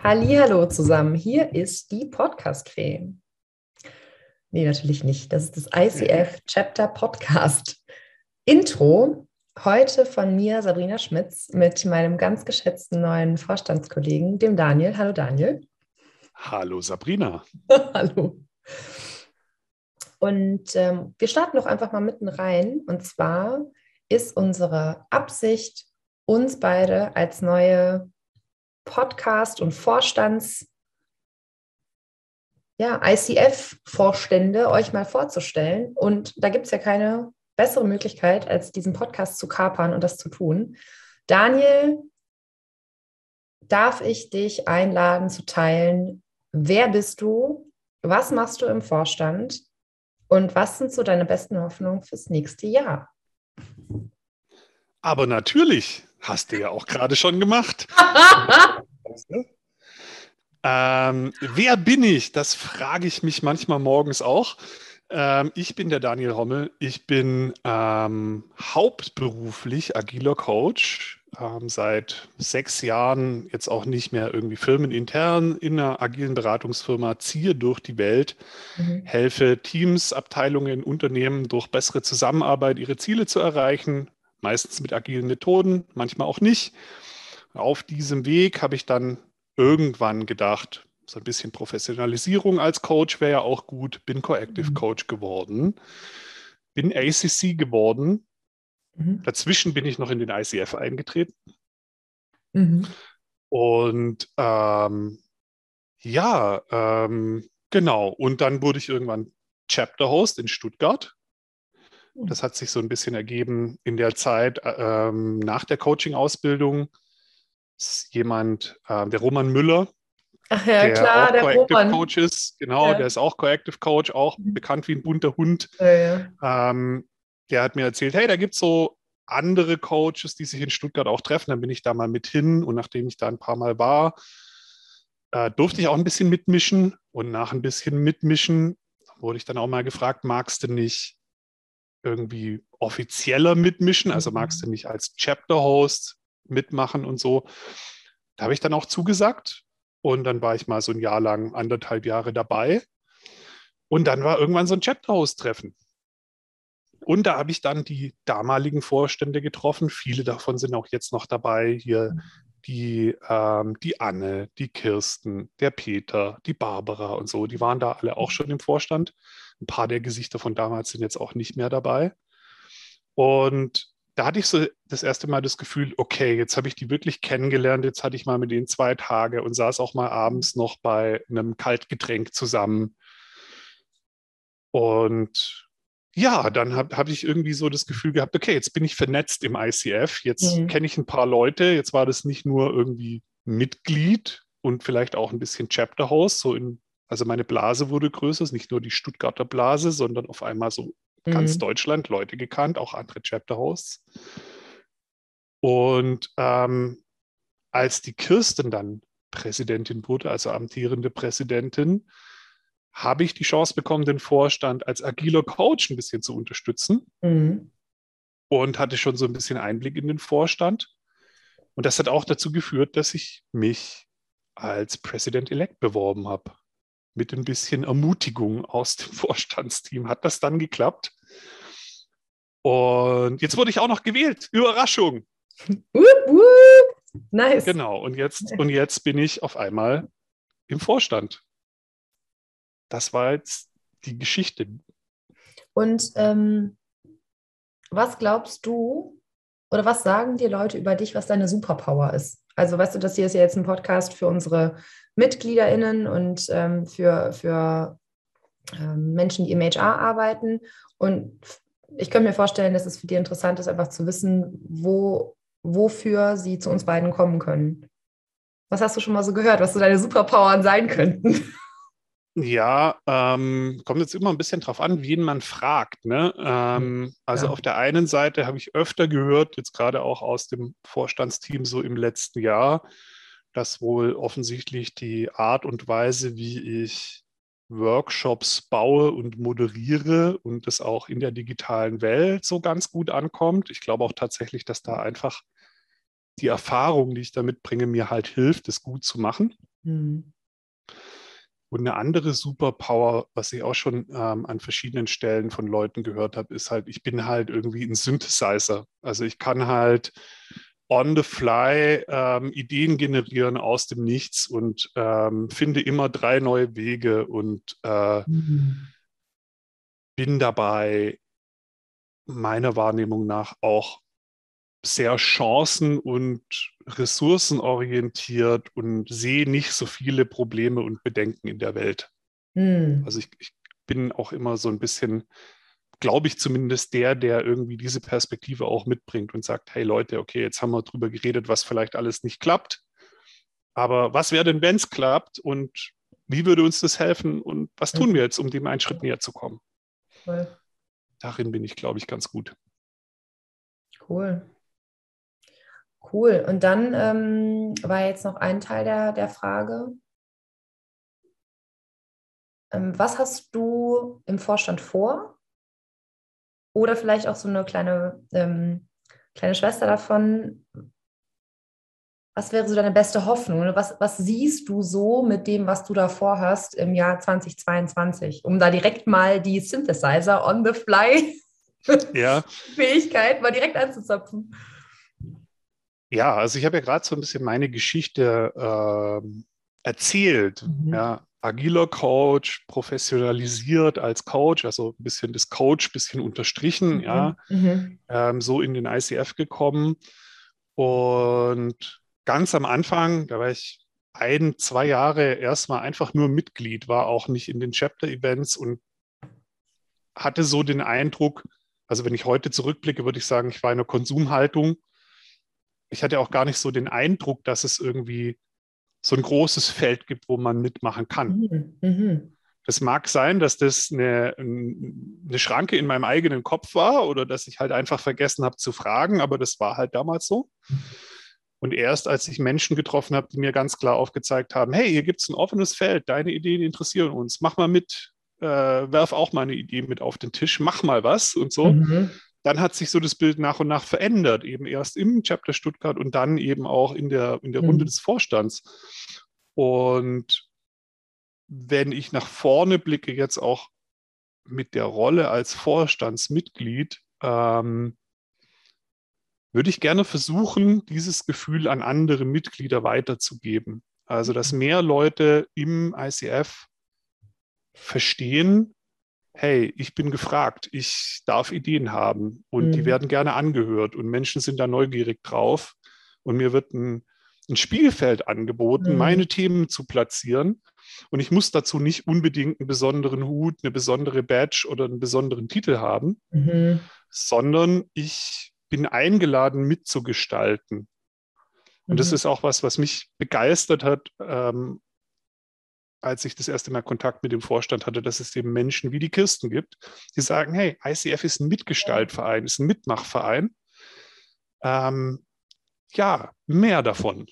Hallo zusammen, hier ist die Podcast-Fee. Nee, natürlich nicht. Das ist das ICF Chapter Podcast Intro. Heute von mir, Sabrina Schmitz, mit meinem ganz geschätzten neuen Vorstandskollegen, dem Daniel. Hallo Daniel. Hallo Sabrina. Hallo. Und ähm, wir starten doch einfach mal mitten rein. Und zwar ist unsere Absicht, uns beide als neue Podcast- und Vorstands- ja, ICF-Vorstände euch mal vorzustellen. Und da gibt es ja keine bessere Möglichkeit, als diesen Podcast zu kapern und das zu tun. Daniel, darf ich dich einladen zu teilen, wer bist du, was machst du im Vorstand und was sind so deine besten Hoffnungen fürs nächste Jahr? Aber natürlich, hast du ja auch gerade schon gemacht. ähm, wer bin ich? Das frage ich mich manchmal morgens auch. Ähm, ich bin der Daniel Hommel. Ich bin ähm, hauptberuflich agiler Coach. Ähm, seit sechs Jahren jetzt auch nicht mehr irgendwie firmenintern in einer agilen Beratungsfirma, ziehe durch die Welt, mhm. helfe Teams, Abteilungen, Unternehmen durch bessere Zusammenarbeit ihre Ziele zu erreichen, meistens mit agilen Methoden, manchmal auch nicht. Auf diesem Weg habe ich dann irgendwann gedacht, so ein bisschen Professionalisierung als Coach wäre ja auch gut, bin Coactive mhm. Coach geworden, bin ACC geworden. Mhm. Dazwischen bin ich noch in den ICF eingetreten. Mhm. Und ähm, ja, ähm, genau. Und dann wurde ich irgendwann Chapter Host in Stuttgart. Das hat sich so ein bisschen ergeben in der Zeit ähm, nach der Coaching-Ausbildung. Jemand, äh, der Roman Müller, Ach ja, der klar, auch der Coactive Roman. Coach ist, genau, ja. der ist auch Coactive Coach, auch mhm. bekannt wie ein bunter Hund. Ja, ja. Ähm, der hat mir erzählt, hey, da gibt es so andere Coaches, die sich in Stuttgart auch treffen. Dann bin ich da mal mit hin und nachdem ich da ein paar Mal war, äh, durfte ich auch ein bisschen mitmischen und nach ein bisschen mitmischen wurde ich dann auch mal gefragt, magst du nicht irgendwie offizieller mitmischen? Also magst du mhm. nicht als Chapter-Host mitmachen und so? Da habe ich dann auch zugesagt und dann war ich mal so ein Jahr lang, anderthalb Jahre dabei. Und dann war irgendwann so ein Chapter-Host-Treffen. Und da habe ich dann die damaligen Vorstände getroffen. Viele davon sind auch jetzt noch dabei. Hier mhm. die, ähm, die Anne, die Kirsten, der Peter, die Barbara und so. Die waren da alle auch schon im Vorstand. Ein paar der Gesichter von damals sind jetzt auch nicht mehr dabei. Und da hatte ich so das erste Mal das Gefühl, okay, jetzt habe ich die wirklich kennengelernt, jetzt hatte ich mal mit denen zwei Tage und saß auch mal abends noch bei einem Kaltgetränk zusammen. Und ja, dann habe hab ich irgendwie so das Gefühl gehabt, okay, jetzt bin ich vernetzt im ICF, jetzt mhm. kenne ich ein paar Leute, jetzt war das nicht nur irgendwie Mitglied und vielleicht auch ein bisschen Chapter Host, so in also meine Blase wurde größer, ist nicht nur die Stuttgarter Blase, sondern auf einmal so mhm. ganz Deutschland Leute gekannt, auch andere Chapter Hosts. Und ähm, als die Kirsten dann Präsidentin wurde, also amtierende Präsidentin, habe ich die Chance bekommen, den Vorstand als agiler Coach ein bisschen zu unterstützen mhm. und hatte schon so ein bisschen Einblick in den Vorstand. Und das hat auch dazu geführt, dass ich mich als President-elect beworben habe mit ein bisschen Ermutigung aus dem Vorstandsteam hat das dann geklappt. Und jetzt wurde ich auch noch gewählt. Überraschung. Woop, woop. Nice. Genau. Und jetzt, und jetzt bin ich auf einmal im Vorstand. Das war jetzt die Geschichte. Und ähm, was glaubst du oder was sagen dir Leute über dich, was deine Superpower ist? Also weißt du, das hier ist ja jetzt ein Podcast für unsere MitgliederInnen und ähm, für, für ähm, Menschen, die im HR arbeiten. Und ich könnte mir vorstellen, dass es für die interessant ist, einfach zu wissen, wo, wofür sie zu uns beiden kommen können. Was hast du schon mal so gehört, was so deine Superpowern sein könnten? Ja, ähm, kommt jetzt immer ein bisschen drauf an, wen man fragt. Ne? Ähm, also ja. auf der einen Seite habe ich öfter gehört, jetzt gerade auch aus dem Vorstandsteam so im letzten Jahr, dass wohl offensichtlich die Art und Weise, wie ich Workshops baue und moderiere und das auch in der digitalen Welt so ganz gut ankommt. Ich glaube auch tatsächlich, dass da einfach die Erfahrung, die ich damit bringe, mir halt hilft, es gut zu machen. Mhm. Und eine andere Superpower, was ich auch schon ähm, an verschiedenen Stellen von Leuten gehört habe, ist halt, ich bin halt irgendwie ein Synthesizer. Also ich kann halt on the fly ähm, Ideen generieren aus dem Nichts und ähm, finde immer drei neue Wege und äh, mhm. bin dabei meiner Wahrnehmung nach auch sehr chancen- und ressourcenorientiert und sehe nicht so viele Probleme und Bedenken in der Welt. Mhm. Also ich, ich bin auch immer so ein bisschen, glaube ich zumindest, der, der irgendwie diese Perspektive auch mitbringt und sagt, hey Leute, okay, jetzt haben wir drüber geredet, was vielleicht alles nicht klappt. Aber was wäre denn, wenn es klappt und wie würde uns das helfen und was tun wir jetzt, um dem einen Schritt näher zu kommen? Cool. Darin bin ich, glaube ich, ganz gut. Cool. Cool. Und dann ähm, war jetzt noch ein Teil der, der Frage. Ähm, was hast du im Vorstand vor? Oder vielleicht auch so eine kleine, ähm, kleine Schwester davon. Was wäre so deine beste Hoffnung? Was, was siehst du so mit dem, was du da vorhast im Jahr 2022? Um da direkt mal die Synthesizer on the fly ja. Fähigkeit mal direkt anzuzapfen. Ja, also ich habe ja gerade so ein bisschen meine Geschichte äh, erzählt. Mhm. Ja, agiler Coach, professionalisiert als Coach, also ein bisschen das Coach, ein bisschen unterstrichen, mhm. ja, mhm. Ähm, so in den ICF gekommen. Und ganz am Anfang, da war ich ein, zwei Jahre erstmal einfach nur Mitglied, war auch nicht in den Chapter-Events und hatte so den Eindruck, also wenn ich heute zurückblicke, würde ich sagen, ich war in einer Konsumhaltung ich hatte auch gar nicht so den Eindruck, dass es irgendwie so ein großes Feld gibt, wo man mitmachen kann. Mhm. mhm. Es mag sein, dass das eine, eine Schranke in meinem eigenen Kopf war oder dass ich halt einfach vergessen habe zu fragen, aber das war halt damals so. Und erst als ich Menschen getroffen habe, die mir ganz klar aufgezeigt haben, hey, hier gibt es ein offenes Feld, deine Ideen interessieren uns, mach mal mit, äh, werf auch mal eine Idee mit auf den Tisch, mach mal was und so. Mhm dann hat sich so das Bild nach und nach verändert, eben erst im Chapter Stuttgart und dann eben auch in der, in der Runde mhm. des Vorstands. Und wenn ich nach vorne blicke, jetzt auch mit der Rolle als Vorstandsmitglied, ähm, würde ich gerne versuchen, dieses Gefühl an andere Mitglieder weiterzugeben. Also, dass mhm. mehr Leute im ICF verstehen, hey, ich bin gefragt, ich darf Ideen haben und mhm. die werden gerne angehört und Menschen sind da neugierig drauf und mir wird ein, ein Spielfeld angeboten, mhm. meine Themen zu platzieren und ich muss dazu nicht unbedingt einen besonderen Hut, eine besondere Badge oder einen besonderen Titel haben, mhm. sondern ich bin eingeladen mitzugestalten. Und das mhm. ist auch was, was mich begeistert hat, ähm, als ich das erste Mal Kontakt mit dem Vorstand hatte, dass es eben Menschen wie die Kirsten gibt, die sagen, hey, ICF ist ein Mitgestaltverein, ist ein Mitmachverein. Ähm, ja, mehr davon.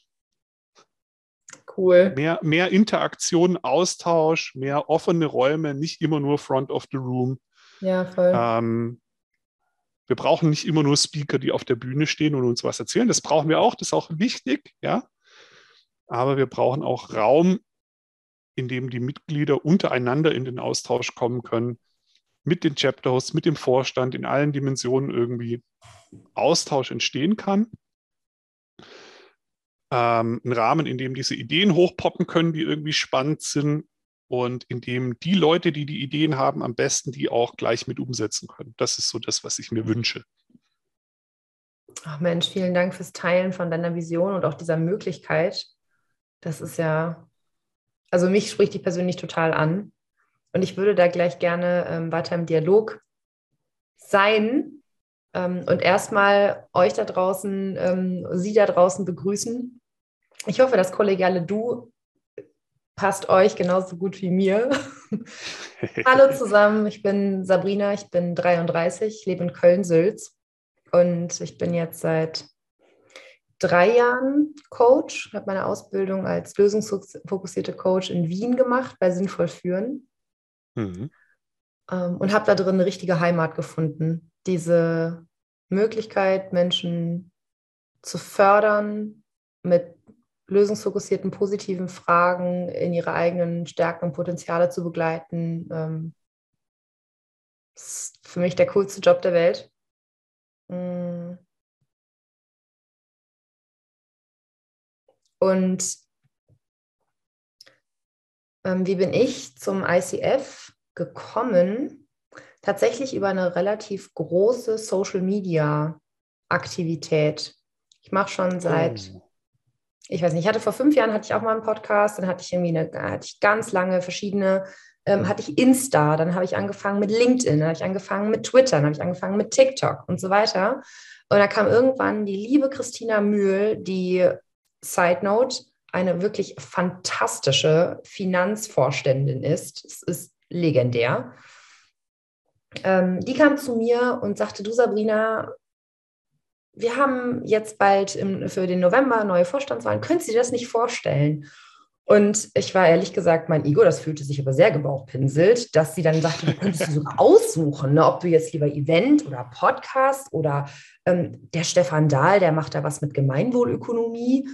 Cool. Mehr, mehr Interaktion, Austausch, mehr offene Räume, nicht immer nur Front of the Room. Ja, voll. Ähm, wir brauchen nicht immer nur Speaker, die auf der Bühne stehen und uns was erzählen. Das brauchen wir auch, das ist auch wichtig, ja. Aber wir brauchen auch Raum, in dem die Mitglieder untereinander in den Austausch kommen können, mit den Chapterhosts, mit dem Vorstand, in allen Dimensionen irgendwie Austausch entstehen kann. Ähm, ein Rahmen, in dem diese Ideen hochpoppen können, die irgendwie spannend sind und in dem die Leute, die die Ideen haben, am besten die auch gleich mit umsetzen können. Das ist so das, was ich mir wünsche. Ach Mensch, vielen Dank fürs Teilen von deiner Vision und auch dieser Möglichkeit. Das ist ja also mich spricht die persönlich total an. Und ich würde da gleich gerne ähm, weiter im Dialog sein ähm, und erstmal euch da draußen, ähm, Sie da draußen begrüßen. Ich hoffe, das kollegiale Du passt euch genauso gut wie mir. Hallo zusammen, ich bin Sabrina, ich bin 33, lebe in Köln-Sülz und ich bin jetzt seit drei Jahren Coach, habe meine Ausbildung als lösungsfokussierte Coach in Wien gemacht, bei Sinnvoll Führen. Mhm. Ähm, und habe da drin eine richtige Heimat gefunden. Diese Möglichkeit, Menschen zu fördern mit lösungsfokussierten, positiven Fragen in ihre eigenen Stärken und Potenziale zu begleiten. Ähm, ist für mich der coolste Job der Welt. Mm. Und ähm, wie bin ich zum ICF gekommen? Tatsächlich über eine relativ große Social-Media-Aktivität. Ich mache schon seit oh ich weiß nicht, ich hatte vor fünf Jahren hatte ich auch mal einen Podcast, dann hatte ich irgendwie eine, hatte ich ganz lange verschiedene, ähm, hatte ich Insta, dann habe ich angefangen mit LinkedIn, dann habe ich angefangen mit Twitter, dann habe ich angefangen mit TikTok und so weiter. Und da kam irgendwann die liebe Christina Mühl, die Side Note, eine wirklich fantastische Finanzvorständin ist. Es ist legendär. Ähm, die kam zu mir und sagte, du Sabrina, wir haben jetzt bald im, für den November neue Vorstandswahlen. Können Sie das nicht vorstellen? Und ich war ehrlich gesagt, mein Ego, das fühlte sich aber sehr gebauchpinselt, dass sie dann sagte, du könntest du sogar aussuchen, ne, ob du jetzt lieber Event oder Podcast oder ähm, der Stefan Dahl, der macht da was mit Gemeinwohlökonomie.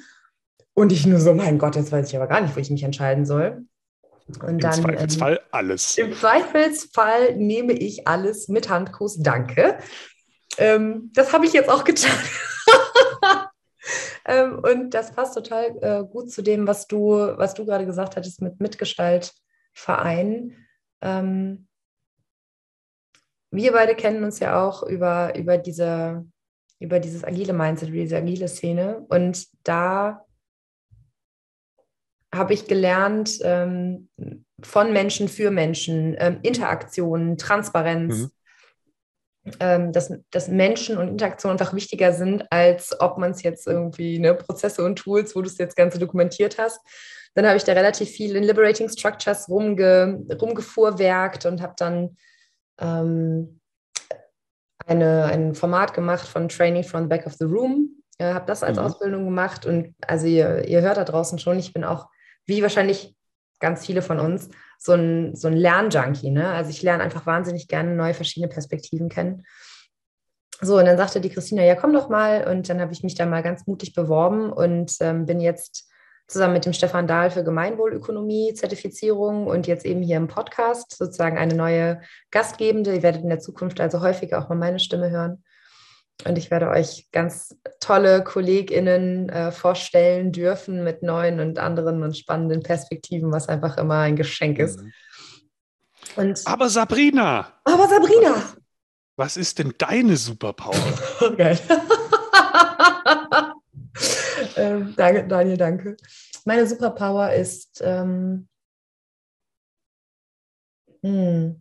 Und ich nur so, mein Gott, jetzt weiß ich aber gar nicht, wo ich mich entscheiden soll. Und Im dann, Zweifelsfall ähm, alles. Im Zweifelsfall nehme ich alles mit Handkuss, danke. Ähm, das habe ich jetzt auch getan. ähm, und das passt total äh, gut zu dem, was du, was du gerade gesagt hattest mit Mitgestaltverein. Ähm, wir beide kennen uns ja auch über, über, diese, über dieses agile Mindset, über diese agile Szene. Und da habe ich gelernt ähm, von Menschen für Menschen, ähm, Interaktionen, Transparenz. Mhm ähm, dass, dass Menschen und Interaktionen einfach wichtiger sind, als ob man es jetzt irgendwie, ne, Prozesse und Tools, wo du es jetzt Ganze dokumentiert hast. Dann habe ich da relativ viel in Liberating Structures rumge, rumgefuhrwerkt und habe dann ähm, eine, ein Format gemacht von Training from the Back of the Room. Äh, habe das als mhm. Ausbildung gemacht und also ihr, ihr hört da draußen schon, ich bin auch, wie wahrscheinlich ganz viele von uns, so ein, so ein Lernjunkie. Ne? Also ich lerne einfach wahnsinnig gerne neue verschiedene Perspektiven kennen. So, und dann sagte die Christina, ja, komm doch mal. Und dann habe ich mich da mal ganz mutig beworben und ähm, bin jetzt zusammen mit dem Stefan Dahl für Gemeinwohlökonomie, Zertifizierung und jetzt eben hier im Podcast sozusagen eine neue Gastgebende. Ihr werdet in der Zukunft also häufiger auch mal meine Stimme hören. Und ich werde euch ganz tolle KollegInnen äh, vorstellen dürfen mit neuen und anderen und spannenden Perspektiven, was einfach immer ein Geschenk ist. Mhm. Und aber Sabrina! Aber Sabrina! Was, was ist denn deine Superpower? Geil. ähm, danke, Daniel, danke. Meine Superpower ist, ähm, hm.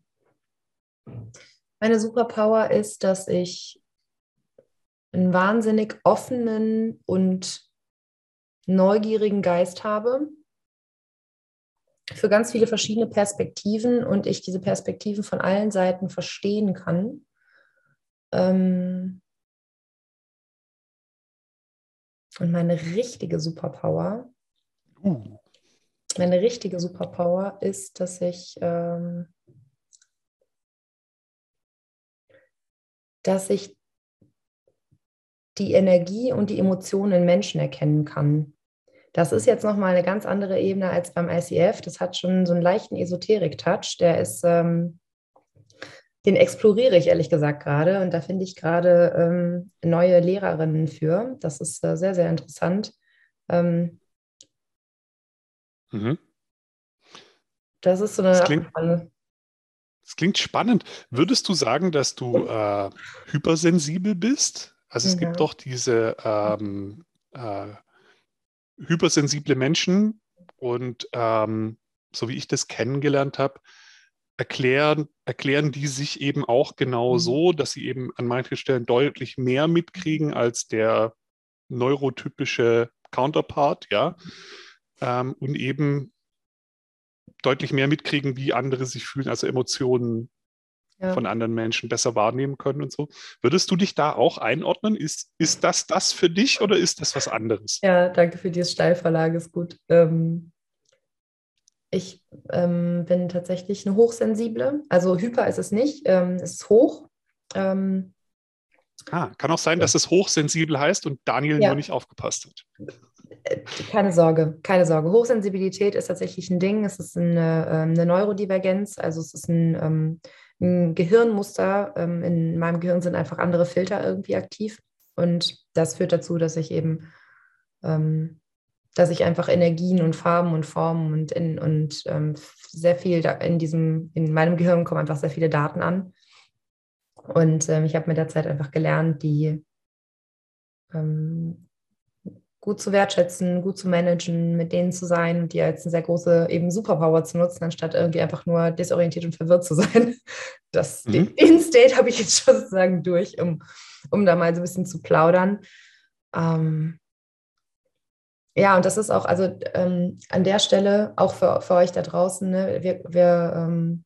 meine Superpower ist, dass ich einen wahnsinnig offenen und neugierigen Geist habe für ganz viele verschiedene Perspektiven und ich diese Perspektiven von allen Seiten verstehen kann. Ähm und meine richtige Superpower, uh. meine richtige Superpower ist, dass ich, ähm dass ich die Energie und die Emotionen in Menschen erkennen kann. Das ist jetzt nochmal eine ganz andere Ebene als beim ICF. Das hat schon so einen leichten Esoterik-Touch. Der ist, ähm, den exploriere ich ehrlich gesagt gerade und da finde ich gerade ähm, neue Lehrerinnen für. Das ist äh, sehr, sehr interessant. Ähm, mhm. Das ist so eine. Das klingt, das klingt spannend. Würdest du sagen, dass du äh, hypersensibel bist? Also es ja. gibt doch diese ähm, äh, hypersensible Menschen und ähm, so wie ich das kennengelernt habe, erklären, erklären die sich eben auch genau mhm. so, dass sie eben an manchen Stellen deutlich mehr mitkriegen als der neurotypische Counterpart, ja, ähm, und eben deutlich mehr mitkriegen, wie andere sich fühlen, also Emotionen ja. von anderen Menschen besser wahrnehmen können und so. Würdest du dich da auch einordnen? Ist, ist das das für dich oder ist das was anderes? Ja, danke für die Steilverlage, ist gut. Ähm, ich ähm, bin tatsächlich eine Hochsensible. Also hyper ist es nicht, ähm, es ist hoch. Ähm, ah, kann auch sein, dass es hochsensibel heißt und Daniel ja. nur nicht aufgepasst hat. keine Sorge, keine Sorge. Hochsensibilität ist tatsächlich ein Ding. Es ist eine, ähm, eine Neurodivergenz, also es ist ein, ähm, ein Gehirnmuster. Ähm, in meinem Gehirn sind einfach andere Filter irgendwie aktiv. Und das führt dazu, dass ich eben, dass ich einfach Energien und Farben und Formen und, in, und sehr viel in diesem, in meinem Gehirn kommen einfach sehr viele Daten an. Und ich habe mit der Zeit einfach gelernt, die gut zu wertschätzen, gut zu managen, mit denen zu sein und die als eine sehr große eben Superpower zu nutzen, anstatt irgendwie einfach nur desorientiert und verwirrt zu sein. Das, mhm. Den State habe ich jetzt schon sozusagen durch, um, um da mal so ein bisschen zu plaudern. Ähm, ja, und das ist auch, also ähm, an der Stelle, auch für, für euch da draußen, ne, wir, wir ähm,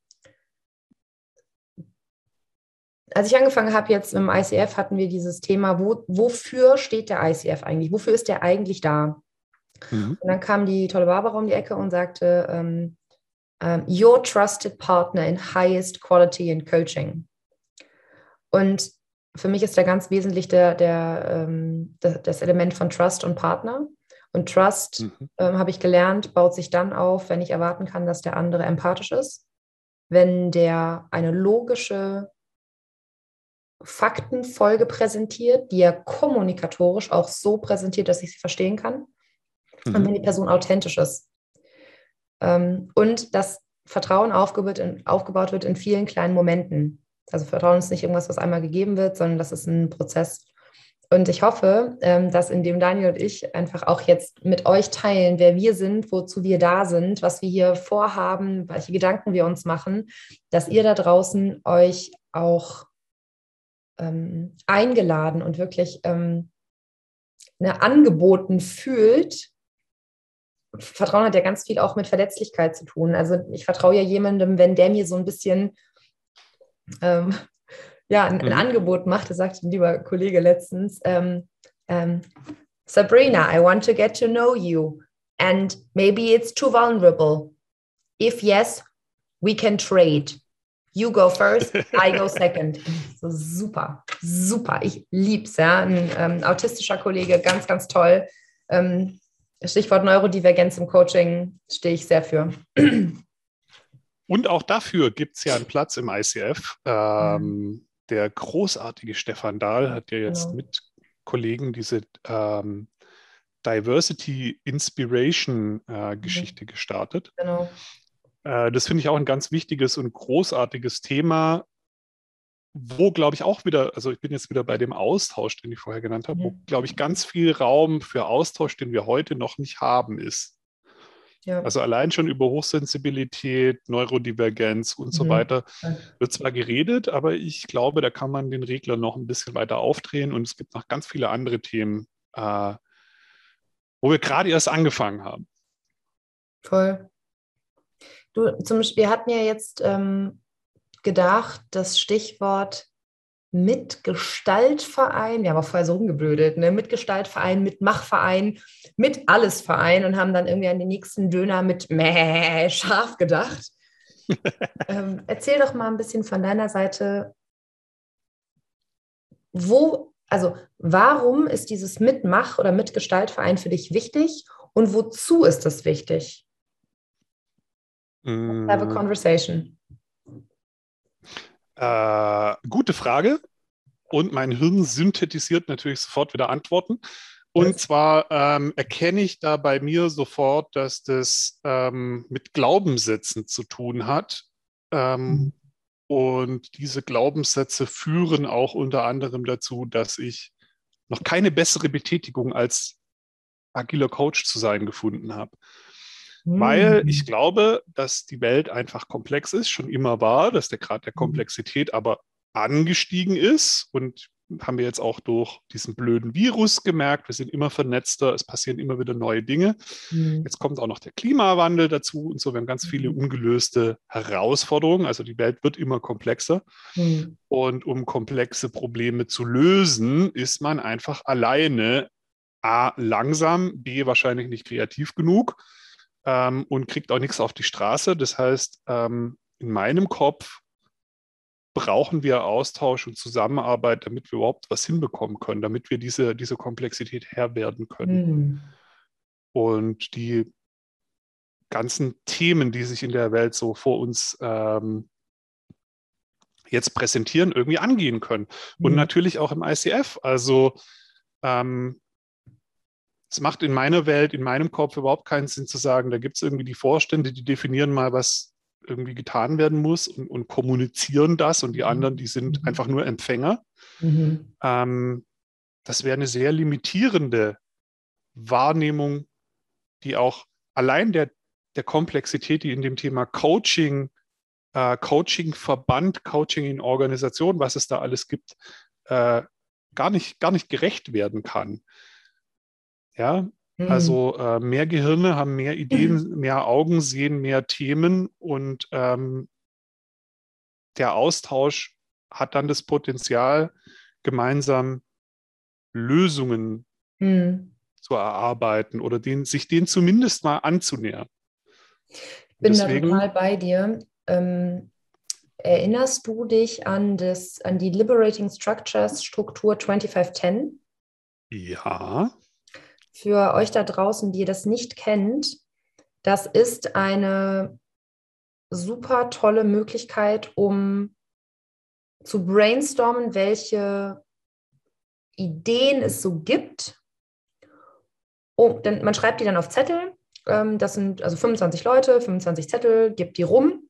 als ich angefangen habe jetzt im ICF, hatten wir dieses Thema, wo, wofür steht der ICF eigentlich? Wofür ist der eigentlich da? Mhm. Und dann kam die tolle Barbara um die Ecke und sagte, ähm, um, Your trusted partner in highest quality in coaching. Und für mich ist da ganz wesentlich der, der, ähm, das Element von Trust und Partner. Und Trust, mhm. ähm, habe ich gelernt, baut sich dann auf, wenn ich erwarten kann, dass der andere empathisch ist, wenn der eine logische Faktenfolge präsentiert, die er kommunikatorisch auch so präsentiert, dass ich sie verstehen kann. Mhm. Und wenn die Person authentisch ist. Ähm, und dass Vertrauen aufgebaut, in, aufgebaut wird in vielen kleinen Momenten. Also Vertrauen ist nicht irgendwas, was einmal gegeben wird, sondern das ist ein Prozess. Und ich hoffe, ähm, dass indem Daniel und ich einfach auch jetzt mit euch teilen, wer wir sind, wozu wir da sind, was wir hier vorhaben, welche Gedanken wir uns machen, dass ihr da draußen euch auch ähm, eingeladen und wirklich ähm, ne, angeboten fühlt. Vertrauen hat ja ganz viel auch mit Verletzlichkeit zu tun. Also ich vertraue ja jemandem, wenn der mir so ein bisschen ähm, ja, ein, ein mhm. Angebot macht, das sagte ein lieber Kollege letztens, ähm, ähm, Sabrina, I want to get to know you. And maybe it's too vulnerable. If yes, we can trade. You go first, I go second. Super, super. Ich lieb's, ja. Ein ähm, autistischer Kollege, ganz, ganz toll. Ähm, Stichwort Neurodivergenz im Coaching stehe ich sehr für. Und auch dafür gibt es ja einen Platz im ICF. Ähm, mhm. Der großartige Stefan Dahl hat ja jetzt genau. mit Kollegen diese ähm, Diversity Inspiration äh, Geschichte mhm. gestartet. Genau. Äh, das finde ich auch ein ganz wichtiges und großartiges Thema, wo, glaube ich, auch wieder, also ich bin jetzt wieder bei dem Austausch, den ich vorher genannt habe, ja. wo, glaube ich, ganz viel Raum für Austausch, den wir heute noch nicht haben, ist. Ja. Also allein schon über Hochsensibilität, Neurodivergenz und mhm. so weiter wird zwar geredet, aber ich glaube, da kann man den Regler noch ein bisschen weiter aufdrehen und es gibt noch ganz viele andere Themen, äh, wo wir gerade erst angefangen haben. Voll. Du, zum, wir hatten ja jetzt ähm, gedacht, das Stichwort Mitgestaltverein, wir haben auch vorher so rumgeblödet, ne? Mitgestaltverein, Mitmachverein, mit Allesverein und haben dann irgendwie an den nächsten Döner mit Mäh, scharf gedacht. ähm, erzähl doch mal ein bisschen von deiner Seite, wo, also warum ist dieses Mitmach- oder Mitgestaltverein für dich wichtig und wozu ist das wichtig? Have a mm. conversation. Äh, gute Frage. Und mein Hirn synthetisiert natürlich sofort wieder Antworten. Und zwar ähm, erkenne ich da bei mir sofort, dass das ähm, mit Glaubenssätzen zu tun hat. Ähm, mhm. Und diese Glaubenssätze führen auch unter anderem dazu, dass ich noch keine bessere Betätigung als agiler Coach zu sein gefunden habe. Weil ich hm. glaube, dass die Welt einfach komplex ist, schon immer war, dass der Grad der hm. Komplexität aber angestiegen ist und haben wir jetzt auch durch diesen blöden Virus gemerkt. Wir sind immer vernetzter, es passieren immer wieder neue Dinge. Mhm. Jetzt kommt auch noch der Klimawandel dazu und so. Wir haben ganz viele hm. ungelöste Herausforderungen. Also die Welt wird immer komplexer. Mhm. Und um komplexe Probleme zu lösen, ist man einfach alleine A, langsam, B, wahrscheinlich nicht kreativ genug ähm, und kriegt auch nichts auf die Straße. Das heißt, ähm, in meinem Kopf brauchen wir Austausch und Zusammenarbeit, damit wir überhaupt was hinbekommen können, damit wir diese, diese Komplexität Herr werden können. Mhm. und die ganzen Themen, die sich in der Welt so vor uns ähm, jetzt präsentieren, irgendwie angehen können. Und mhm. natürlich auch im ICF. Also ähm, es macht in meiner Welt, in meinem Kopf überhaupt keinen Sinn zu sagen, da gibt es irgendwie die Vorstände, die definieren mal, was irgendwie getan werden muss und, und kommunizieren das und die mhm. anderen, die sind mhm. einfach nur Empfänger. Mhm. Ähm, das wäre eine sehr limitierende Wahrnehmung, die auch allein der, der Komplexität, die in dem Thema Coaching, äh, Coaching-Verband, Coaching in Organisation, was es da alles gibt, äh, gar, nicht, gar nicht gerecht werden kann. Ja, mhm. also äh, mehr Gehirne haben mehr Ideen, mhm. mehr Augen sehen mehr Themen und ähm, der Austausch hat dann das Potenzial, gemeinsam Lösungen mhm. zu erarbeiten oder den, sich denen zumindest mal anzunähern. Ich bin Deswegen, da total bei dir. Ähm, erinnerst du dich an, das, an die Liberating Structures Struktur 2510? Ja. Für euch da draußen, die ihr das nicht kennt, das ist eine super tolle Möglichkeit, um zu brainstormen, welche Ideen es so gibt. Oh, denn man schreibt die dann auf Zettel. Ähm, das sind also 25 Leute, 25 Zettel, gibt die rum.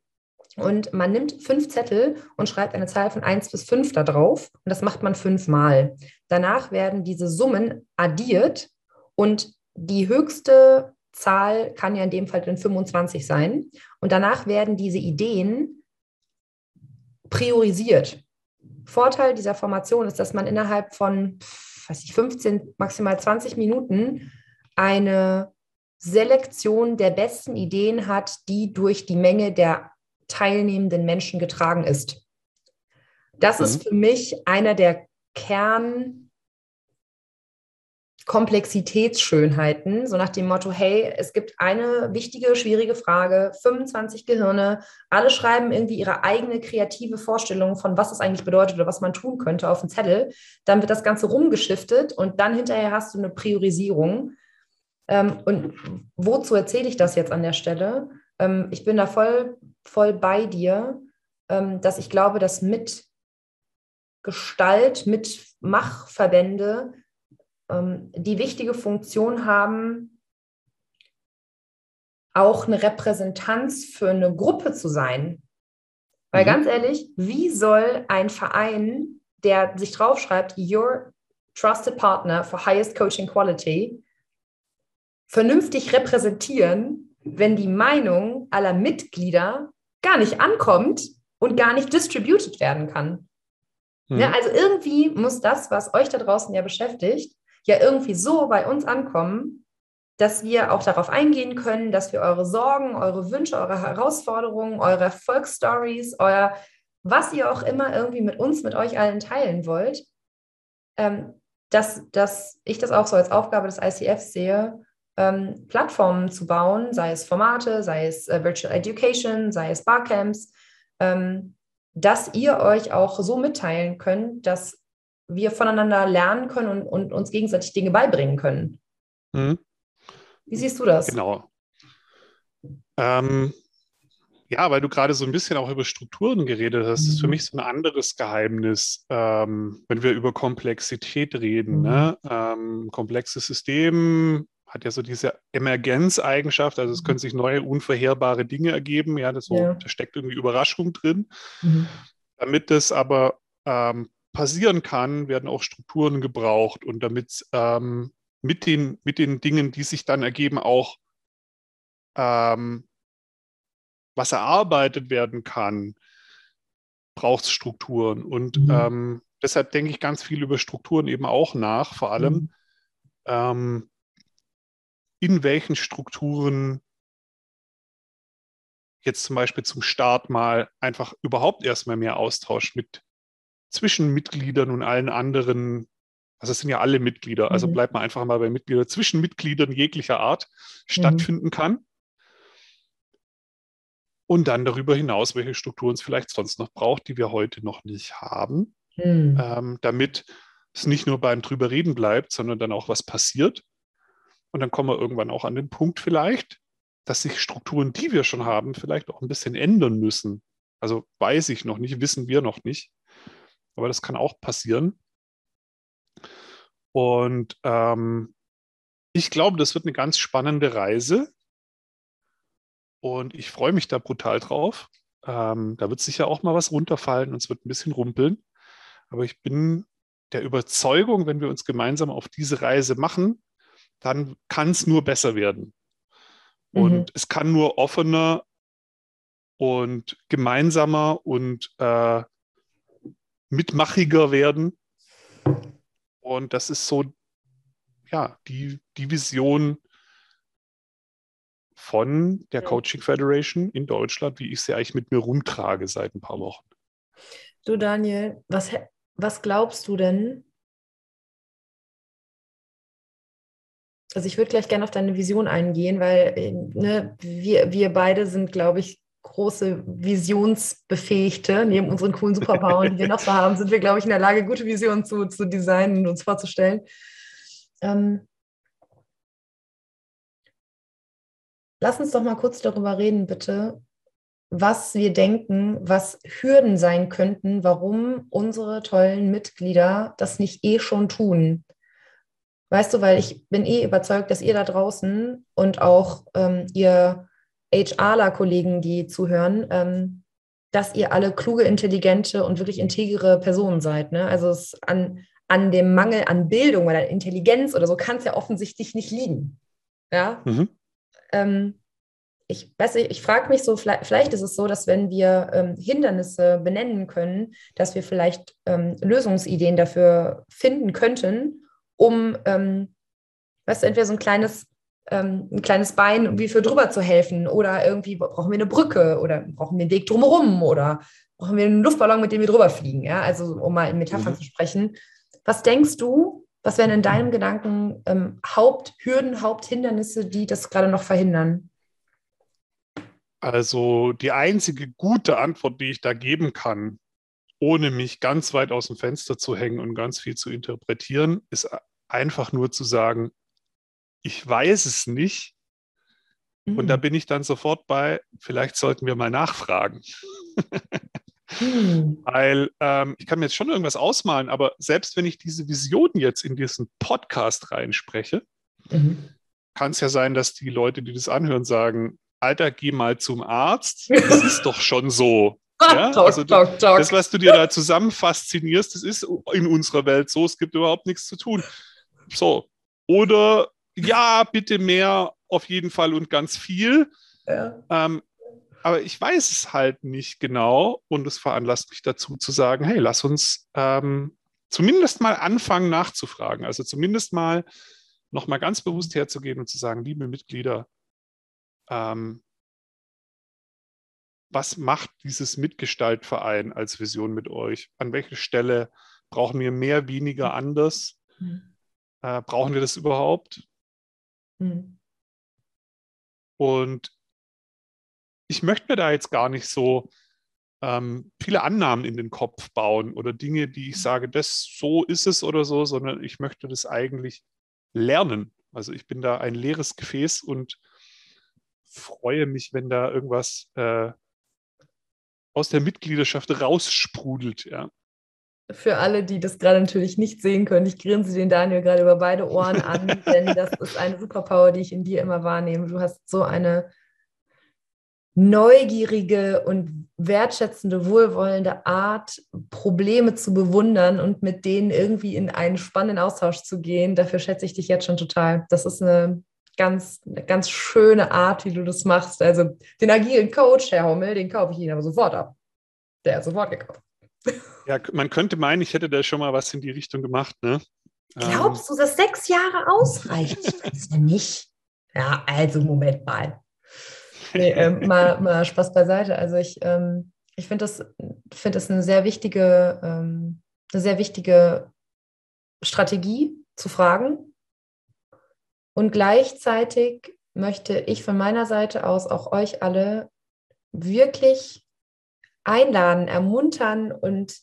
Und man nimmt fünf Zettel und schreibt eine Zahl von 1 bis 5 da drauf. Und das macht man fünfmal. Danach werden diese Summen addiert und die höchste Zahl kann ja in dem Fall dann 25 sein. Und danach werden diese Ideen priorisiert. Vorteil dieser Formation ist, dass man innerhalb von weiß ich, 15, maximal 20 Minuten eine Selektion der besten Ideen hat, die durch die Menge der teilnehmenden Menschen getragen ist. Das mhm. ist für mich einer der Kern- Komplexitätsschönheiten, so nach dem Motto, hey, es gibt eine wichtige, schwierige Frage, 25 Gehirne, alle schreiben irgendwie ihre eigene kreative Vorstellung von, was es eigentlich bedeutet oder was man tun könnte auf den Zettel. Dann wird das Ganze rumgeschiftet und dann hinterher hast du eine Priorisierung. Ähm, und wozu erzähle ich das jetzt an der Stelle? Ähm, ich bin da voll, voll bei dir, ähm, dass ich glaube, dass mit Gestalt, mit Machverbände die wichtige Funktion haben, auch eine Repräsentanz für eine Gruppe zu sein. Weil mhm. ganz ehrlich, wie soll ein Verein, der sich draufschreibt, Your Trusted Partner for Highest Coaching Quality, vernünftig repräsentieren, wenn die Meinung aller Mitglieder gar nicht ankommt und gar nicht distributed werden kann? Mhm. Ja, also irgendwie muss das, was euch da draußen ja beschäftigt, ja irgendwie so bei uns ankommen, dass wir auch darauf eingehen können, dass wir eure Sorgen, eure Wünsche, eure Herausforderungen, eure Erfolgsstories, euer was ihr auch immer irgendwie mit uns, mit euch allen teilen wollt, ähm, dass, dass ich das auch so als Aufgabe des ICF sehe, ähm, Plattformen zu bauen, sei es Formate, sei es äh, Virtual Education, sei es Barcamps, ähm, dass ihr euch auch so mitteilen könnt, dass wir voneinander lernen können und, und uns gegenseitig Dinge beibringen können. Mhm. Wie siehst du das? Genau. Ähm, ja, weil du gerade so ein bisschen auch über Strukturen geredet hast, ist für mhm. mich so ein anderes Geheimnis, ähm, wenn wir über Komplexität reden. Ne? Mhm. Ne? Ähm, komplexes System hat ja so diese Emergenzeigenschaft, also es können sich neue, unvorherbare Dinge ergeben. Ja, das so, ja. da steckt irgendwie Überraschung drin. Mhm. Damit das aber ähm, passieren kann, werden auch Strukturen gebraucht und damit ähm, mit, den, mit den Dingen, die sich dann ergeben, auch ähm, was erarbeitet werden kann, braucht es Strukturen. Und mhm. ähm, deshalb denke ich ganz viel über Strukturen eben auch nach, vor allem mhm. ähm, in welchen Strukturen jetzt zum Beispiel zum Start mal einfach überhaupt erstmal mehr Austausch mit zwischen Mitgliedern und allen anderen, also es sind ja alle Mitglieder, also mhm. bleibt man einfach mal bei Mitgliedern, zwischen Mitgliedern jeglicher Art mhm. stattfinden kann. Und dann darüber hinaus, welche Strukturen es vielleicht sonst noch braucht, die wir heute noch nicht haben, mhm. ähm, damit es nicht nur beim drüber reden bleibt, sondern dann auch was passiert. Und dann kommen wir irgendwann auch an den Punkt vielleicht, dass sich Strukturen, die wir schon haben, vielleicht auch ein bisschen ändern müssen. Also weiß ich noch nicht, wissen wir noch nicht. Aber das kann auch passieren. Und ähm, ich glaube, das wird eine ganz spannende Reise. Und ich freue mich da brutal drauf. Ähm, da wird sicher auch mal was runterfallen und es wird ein bisschen rumpeln. Aber ich bin der Überzeugung, wenn wir uns gemeinsam auf diese Reise machen, dann kann es nur besser werden. Und mhm. es kann nur offener und gemeinsamer und äh, mitmachiger werden. Und das ist so, ja, die, die Vision von der Coaching Federation in Deutschland, wie ich sie eigentlich mit mir rumtrage seit ein paar Wochen. Du, Daniel, was, was glaubst du denn? Also ich würde gleich gerne auf deine Vision eingehen, weil äh, ne, wir, wir beide sind, glaube ich, große Visionsbefähigte. Neben unseren coolen Superpowern, die wir noch so haben, sind wir, glaube ich, in der Lage, gute Visionen zu, zu designen und uns vorzustellen. Ähm, lass uns doch mal kurz darüber reden, bitte, was wir denken, was Hürden sein könnten, warum unsere tollen Mitglieder das nicht eh schon tun. Weißt du, weil ich bin eh überzeugt, dass ihr da draußen und auch ähm, ihr HRler-Kollegen, die zuhören, ähm, dass ihr alle kluge, intelligente und wirklich integere Personen seid. Ne? Also es an, an dem Mangel an Bildung oder Intelligenz oder so kann es ja offensichtlich nicht liegen. Ja. Mhm. Ähm, ich weiß nicht, ich frage mich so, vielleicht, vielleicht, ist es so, dass wenn wir ähm, Hindernisse benennen können, dass wir vielleicht ähm, Lösungsideen dafür finden könnten, um, ähm, weißt du, entweder so ein kleines ähm, ein kleines Bein irgendwie für drüber zu helfen oder irgendwie brauchen wir eine Brücke oder brauchen wir einen Weg drumherum oder brauchen wir einen Luftballon, mit dem wir drüber fliegen, ja, also um mal in Metaphern mhm. zu sprechen. Was denkst du, was wären in deinem Gedanken ähm, Haupthürden, Haupthindernisse, die das gerade noch verhindern? Also die einzige gute Antwort, die ich da geben kann, ohne mich ganz weit aus dem Fenster zu hängen und ganz viel zu interpretieren, ist einfach nur zu sagen, ich weiß es nicht. Mhm. Und da hm. bin ich dann sofort bei, vielleicht sollten wir mal nachfragen. mhm. Weil ähm, ich kann mir jetzt schon irgendwas ausmalen, aber selbst wenn ich diese Vision jetzt in diesen Podcast reinspreche, mhm. kann es ja sein, dass die Leute, die das anhören, sagen, Alter, geh mal zum Arzt. Das ist doch schon so. Ja? Also das, was du dir da zusammen faszinierst, das ist in unserer Welt so, es gibt überhaupt nichts zu tun. So. Oder ja, bitte mehr auf jeden Fall und ganz viel. Ja. Ähm, aber ich weiß es halt nicht genau und es veranlasst mich dazu zu sagen, hey, lass uns ähm, zumindest mal anfangen nachzufragen. Also zumindest mal nochmal ganz bewusst herzugehen und zu sagen, liebe Mitglieder, ähm, was macht dieses Mitgestaltverein als Vision mit euch? An welcher Stelle brauchen wir mehr, weniger, anders? Mhm. Äh, brauchen wir das überhaupt? Mhm. Und ich möchte mir da jetzt gar nicht so ähm, viele Annahmen in den Kopf bauen oder Dinge, die ich mhm. sage, das so ist es oder so, sondern ich möchte das eigentlich lernen. Also ich bin da ein leeres Gefäß und freue mich, wenn da irgendwas äh, aus der Mitgliedschaft raussprudelt. Ja für alle, die das gerade natürlich nicht sehen können, ich grinse den Daniel gerade über beide Ohren an, denn das ist eine Superpower, die ich in dir immer wahrnehme. Du hast so eine neugierige und wertschätzende, wohlwollende Art, Probleme zu bewundern und mit denen irgendwie in einen spannenden Austausch zu gehen. Dafür schätze ich dich jetzt schon total. Das ist eine ganz, eine ganz schöne Art, wie du das machst. Also den agilen Coach, Herr Hommel, den kaufe ich Ihnen aber sofort ab. Der hat sofort gekauft. Ja, man könnte meinen, ich hätte da schon mal was in die Richtung gemacht. Ne? Glaubst ähm. du, dass sechs Jahre ausreicht? Ich weiß ja nicht. Ja, also Moment mal. Nee, ähm, mal, mal Spaß beiseite. Also ich, ähm, ich finde das, find das eine sehr wichtige, ähm, eine sehr wichtige Strategie zu fragen. Und gleichzeitig möchte ich von meiner Seite aus auch euch alle wirklich einladen, ermuntern und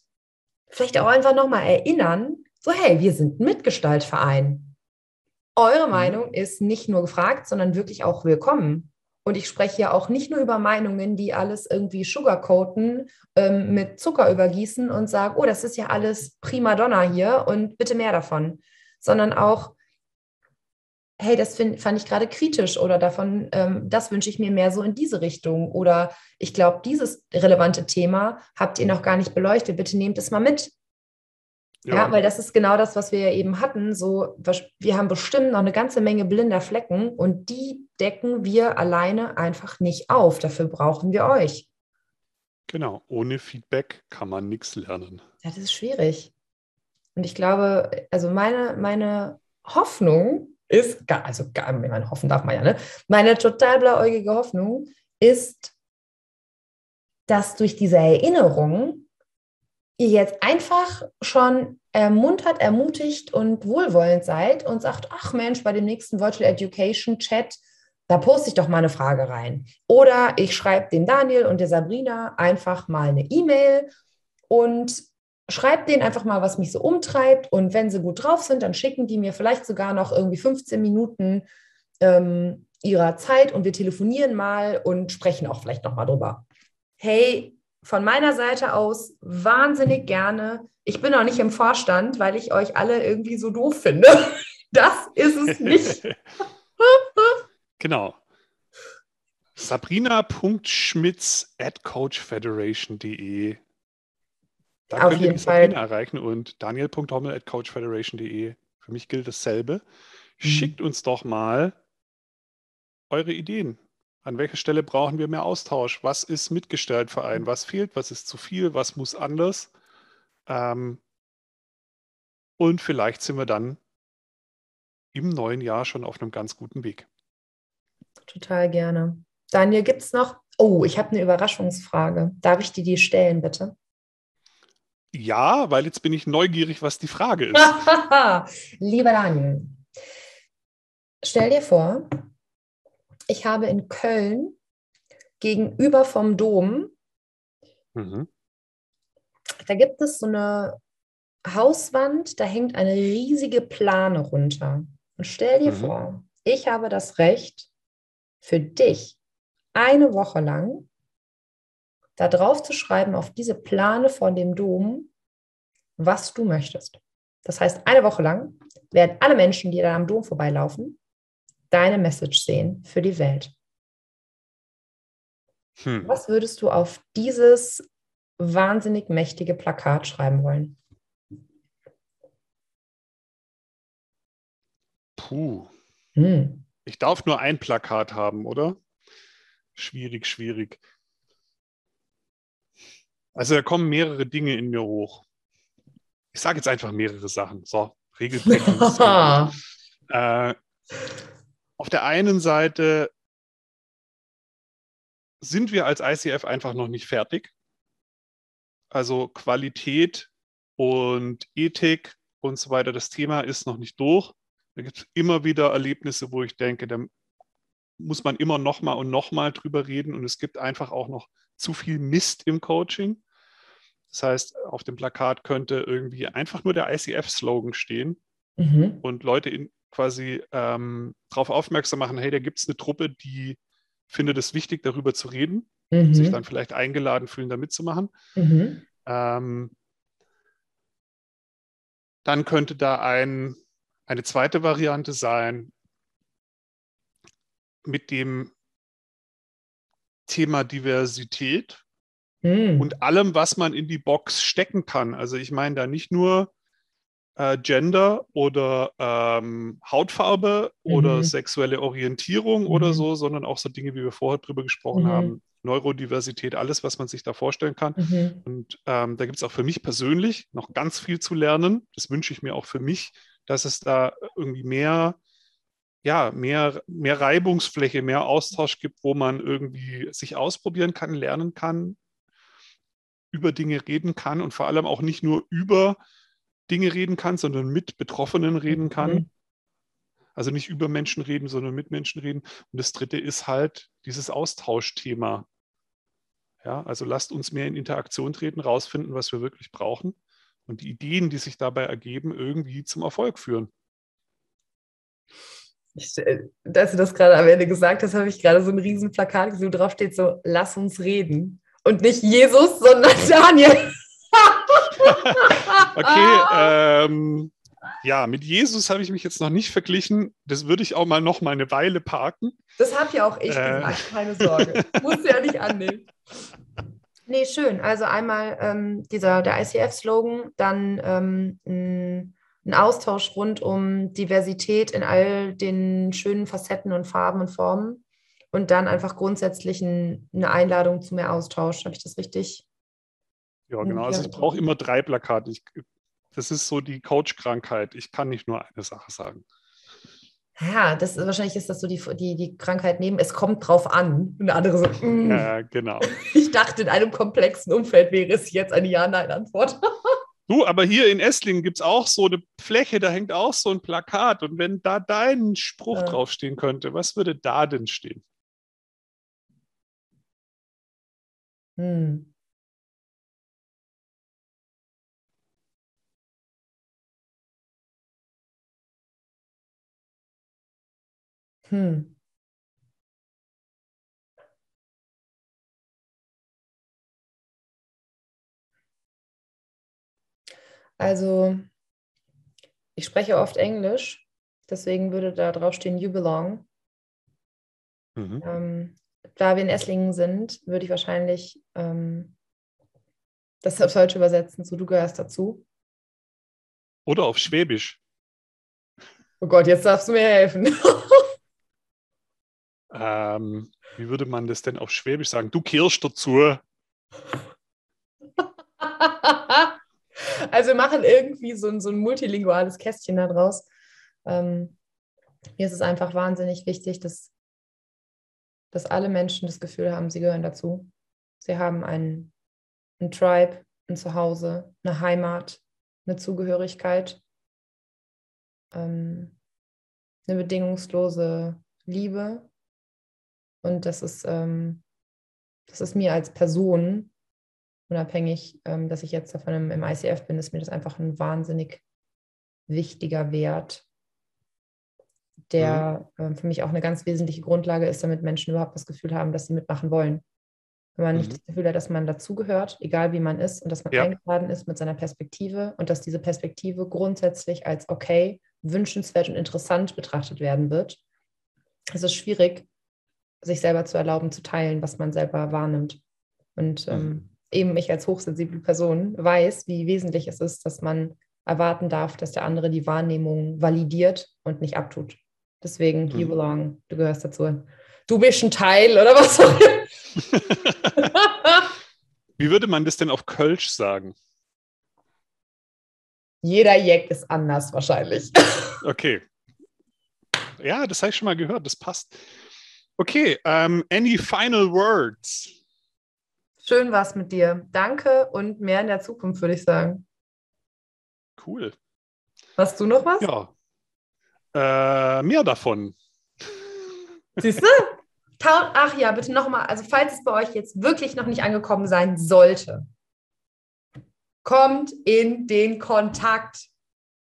vielleicht auch einfach nochmal erinnern, so hey, wir sind ein Mitgestaltverein. eure mhm. Meinung ist nicht nur gefragt, sondern wirklich auch willkommen. Und ich spreche ja auch nicht nur über Meinungen, die alles irgendwie sugarcoaten, ähm, mit Zucker übergießen und sagen, oh, das ist ja alles prima donna hier und bitte mehr davon, sondern auch, hey, das find, fand ich gerade kritisch oder davon, ähm, das wünsche ich mir mehr so in diese Richtung oder ich glaube, dieses relevante Thema habt ihr noch gar nicht beleuchtet, bitte nehmt es mal mit. Ja. ja. weil das ist genau das, was wir ja eben hatten. So, wir haben bestimmt noch eine ganze Menge blinder Flecken und die decken wir alleine einfach nicht auf. Dafür brauchen wir euch. Genau, ohne Feedback kann man nichts lernen. Ja, das ist schwierig. Und ich glaube, also meine, meine Hoffnung ist, also meine hoffen darf man ja, ne? Meine total blauäugige Hoffnung ist, dass durch diese Erinnerung ihr jetzt einfach schon ermuntert, ermutigt und wohlwollend seid und sagt, ach Mensch, bei dem nächsten Virtual Education Chat, da poste ich doch mal eine Frage rein. Oder ich schreibe dem Daniel und der Sabrina einfach mal eine E-Mail und schreibe denen einfach mal, was mich so umtreibt. Und wenn sie gut drauf sind, dann schicken die mir vielleicht sogar noch irgendwie 15 Minuten ähm, ihrer Zeit und wir telefonieren mal und sprechen auch vielleicht noch mal drüber. Hey, von meiner Seite aus wahnsinnig gerne. Ich bin auch nicht im Vorstand, weil ich euch alle irgendwie so doof finde. Das ist es nicht. genau. Sabrina.schmitz at coachfederation.de. Da Auf könnt ihr die Sabrina Fall. erreichen und daniel.hommel at coachfederation.de. Für mich gilt dasselbe. Mhm. Schickt uns doch mal eure Ideen. An welcher Stelle brauchen wir mehr Austausch? Was ist Mitgestaltverein? Was fehlt? Was ist zu viel? Was muss anders? Ähm, und vielleicht sind wir dann im neuen Jahr schon auf einem ganz guten Weg. Total gerne. Daniel, gibt es noch? Oh, ich habe eine Überraschungsfrage. Darf ich dir die stellen, bitte? Ja, weil jetzt bin ich neugierig, was die Frage ist. Lieber Daniel, stell dir vor, ich habe in Köln gegenüber vom Dom, mhm. da gibt es so eine Hauswand, da hängt eine riesige Plane runter. Und stell dir mhm. vor, ich habe das Recht, für dich eine Woche lang da drauf zu schreiben, auf diese Plane von dem Dom, was du möchtest. Das heißt, eine Woche lang werden alle Menschen, die da am Dom vorbeilaufen, deine Message sehen für die Welt. Hm. Was würdest du auf dieses wahnsinnig mächtige Plakat schreiben wollen? Puh. Hm. Ich darf nur ein Plakat haben, oder? Schwierig, schwierig. Also da kommen mehrere Dinge in mir hoch. Ich sage jetzt einfach mehrere Sachen. So, Regelbrechen. äh, auf der einen Seite sind wir als ICF einfach noch nicht fertig. Also Qualität und Ethik und so weiter, das Thema ist noch nicht durch. Da gibt es immer wieder Erlebnisse, wo ich denke, da muss man immer noch mal und noch mal drüber reden und es gibt einfach auch noch zu viel Mist im Coaching. Das heißt, auf dem Plakat könnte irgendwie einfach nur der ICF-Slogan stehen mhm. und Leute in, quasi ähm, darauf aufmerksam machen, hey, da gibt es eine Truppe, die findet es wichtig, darüber zu reden, mhm. sich dann vielleicht eingeladen fühlen, da mitzumachen. Mhm. Ähm, dann könnte da ein, eine zweite Variante sein, mit dem Thema Diversität mhm. und allem, was man in die Box stecken kann. Also ich meine da nicht nur äh, Gender oder ähm, Hautfarbe mhm. oder sexuelle Orientierung mhm. oder so, sondern auch so Dinge, wie wir vorher drüber gesprochen mhm. haben. Neurodiversität, alles, was man sich da vorstellen kann. Mhm. Und ähm, da gibt es auch für mich persönlich noch ganz viel zu lernen. Das wünsche ich mir auch für mich, dass es da irgendwie mehr, ja, mehr, mehr Reibungsfläche, mehr Austausch gibt, wo man irgendwie sich ausprobieren kann, lernen kann, über Dinge reden kann und vor allem auch nicht nur über Dinge reden kann, sondern mit Betroffenen reden kann. Mhm. Also nicht über Menschen reden, sondern mit Menschen reden. Und das dritte ist halt dieses Austauschthema. Ja, also lasst uns mehr in Interaktion treten, rausfinden, was wir wirklich brauchen und die Ideen, die sich dabei ergeben, irgendwie zum Erfolg führen. Ich, als du das gerade am Ende gesagt hast, habe ich gerade so ein riesen Plakat gesehen, wo drauf steht so, lass uns reden. Und nicht Jesus, sondern Daniel. okay, ähm, ja, mit Jesus habe ich mich jetzt noch nicht verglichen. Das würde ich auch mal noch mal eine Weile parken. Das habe ja auch ich äh. gesagt, keine Sorge. Musst du ja nicht annehmen. Nee, schön. Also einmal ähm, dieser, der ICF-Slogan, dann ähm, ein, Austausch rund um Diversität in all den schönen Facetten und Farben und Formen und dann einfach grundsätzlich ein, eine Einladung zu mehr Austausch. Habe ich das richtig? Ja, genau. Also ich brauche immer drei Plakate. Ich, das ist so die Coach-Krankheit. Ich kann nicht nur eine Sache sagen. Ja, das wahrscheinlich ist das so die, die, die Krankheit neben, es kommt drauf an. Und eine andere so, mm. Ja, genau. Ich dachte, in einem komplexen Umfeld wäre es jetzt eine Ja-Nein-Antwort. Du, aber hier in Esslingen gibt es auch so eine Fläche, da hängt auch so ein Plakat. Und wenn da dein Spruch ja. draufstehen könnte, was würde da denn stehen? Hm. Hm. Also, ich spreche oft Englisch, deswegen würde da drauf stehen, you belong. Mhm. Ähm, da wir in Esslingen sind, würde ich wahrscheinlich ähm, das auf Deutsch übersetzen, so du gehörst dazu. Oder auf Schwäbisch. Oh Gott, jetzt darfst du mir helfen. Ähm, wie würde man das denn auf Schwäbisch sagen? Du kehrst dazu. also wir machen irgendwie so ein, so ein multilinguales Kästchen da draus. Ähm, mir ist es einfach wahnsinnig wichtig, dass, dass alle Menschen das Gefühl haben, sie gehören dazu. Sie haben ein, ein Tribe, ein Zuhause, eine Heimat, eine Zugehörigkeit, ähm, eine bedingungslose Liebe, und das ist, ähm, das ist mir als Person, unabhängig, ähm, dass ich jetzt davon im, im ICF bin, ist mir das einfach ein wahnsinnig wichtiger Wert, der mhm. ähm, für mich auch eine ganz wesentliche Grundlage ist, damit Menschen überhaupt das Gefühl haben, dass sie mitmachen wollen. Wenn man mhm. nicht das Gefühl hat, dass man dazugehört, egal wie man ist, und dass man ja. eingeladen ist mit seiner Perspektive und dass diese Perspektive grundsätzlich als okay, wünschenswert und interessant betrachtet werden wird, es ist schwierig, sich selber zu erlauben, zu teilen, was man selber wahrnimmt. Und ähm, mhm. Eben ich als hochsensible Person weiß, wie wesentlich es ist, dass man erwarten darf, dass der andere die Wahrnehmung validiert und nicht abtut. Deswegen, mhm. you belong, du gehörst dazu. Du bist ein Teil oder was auch immer. Wie würde man das denn auf Kölsch sagen? Jeder Jack ist anders wahrscheinlich. Okay. Ja, das habe ich schon mal gehört, das passt. Okay, um, any final words? Schön war's mit dir. Danke und mehr in der Zukunft, würde ich sagen. Cool. Hast du noch was? Ja. Äh, mehr davon. Siehst du? Ach ja, bitte nochmal. Also, falls es bei euch jetzt wirklich noch nicht angekommen sein sollte, kommt in den Kontakt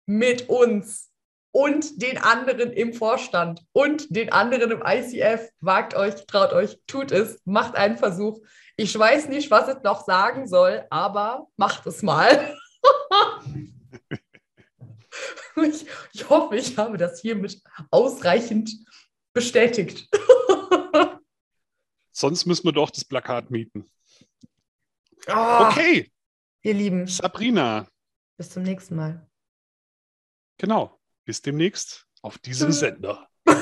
mit uns und den anderen im Vorstand und den anderen im ICF. Wagt euch, traut euch, tut es, macht einen Versuch. Ich weiß nicht, was es noch sagen soll, aber macht es mal. ich, ich hoffe, ich habe das hiermit ausreichend bestätigt. Sonst müssen wir doch das Plakat mieten. Oh, okay. Ihr Lieben. Sabrina. Bis zum nächsten Mal. Genau. Bis demnächst auf diesem Sender.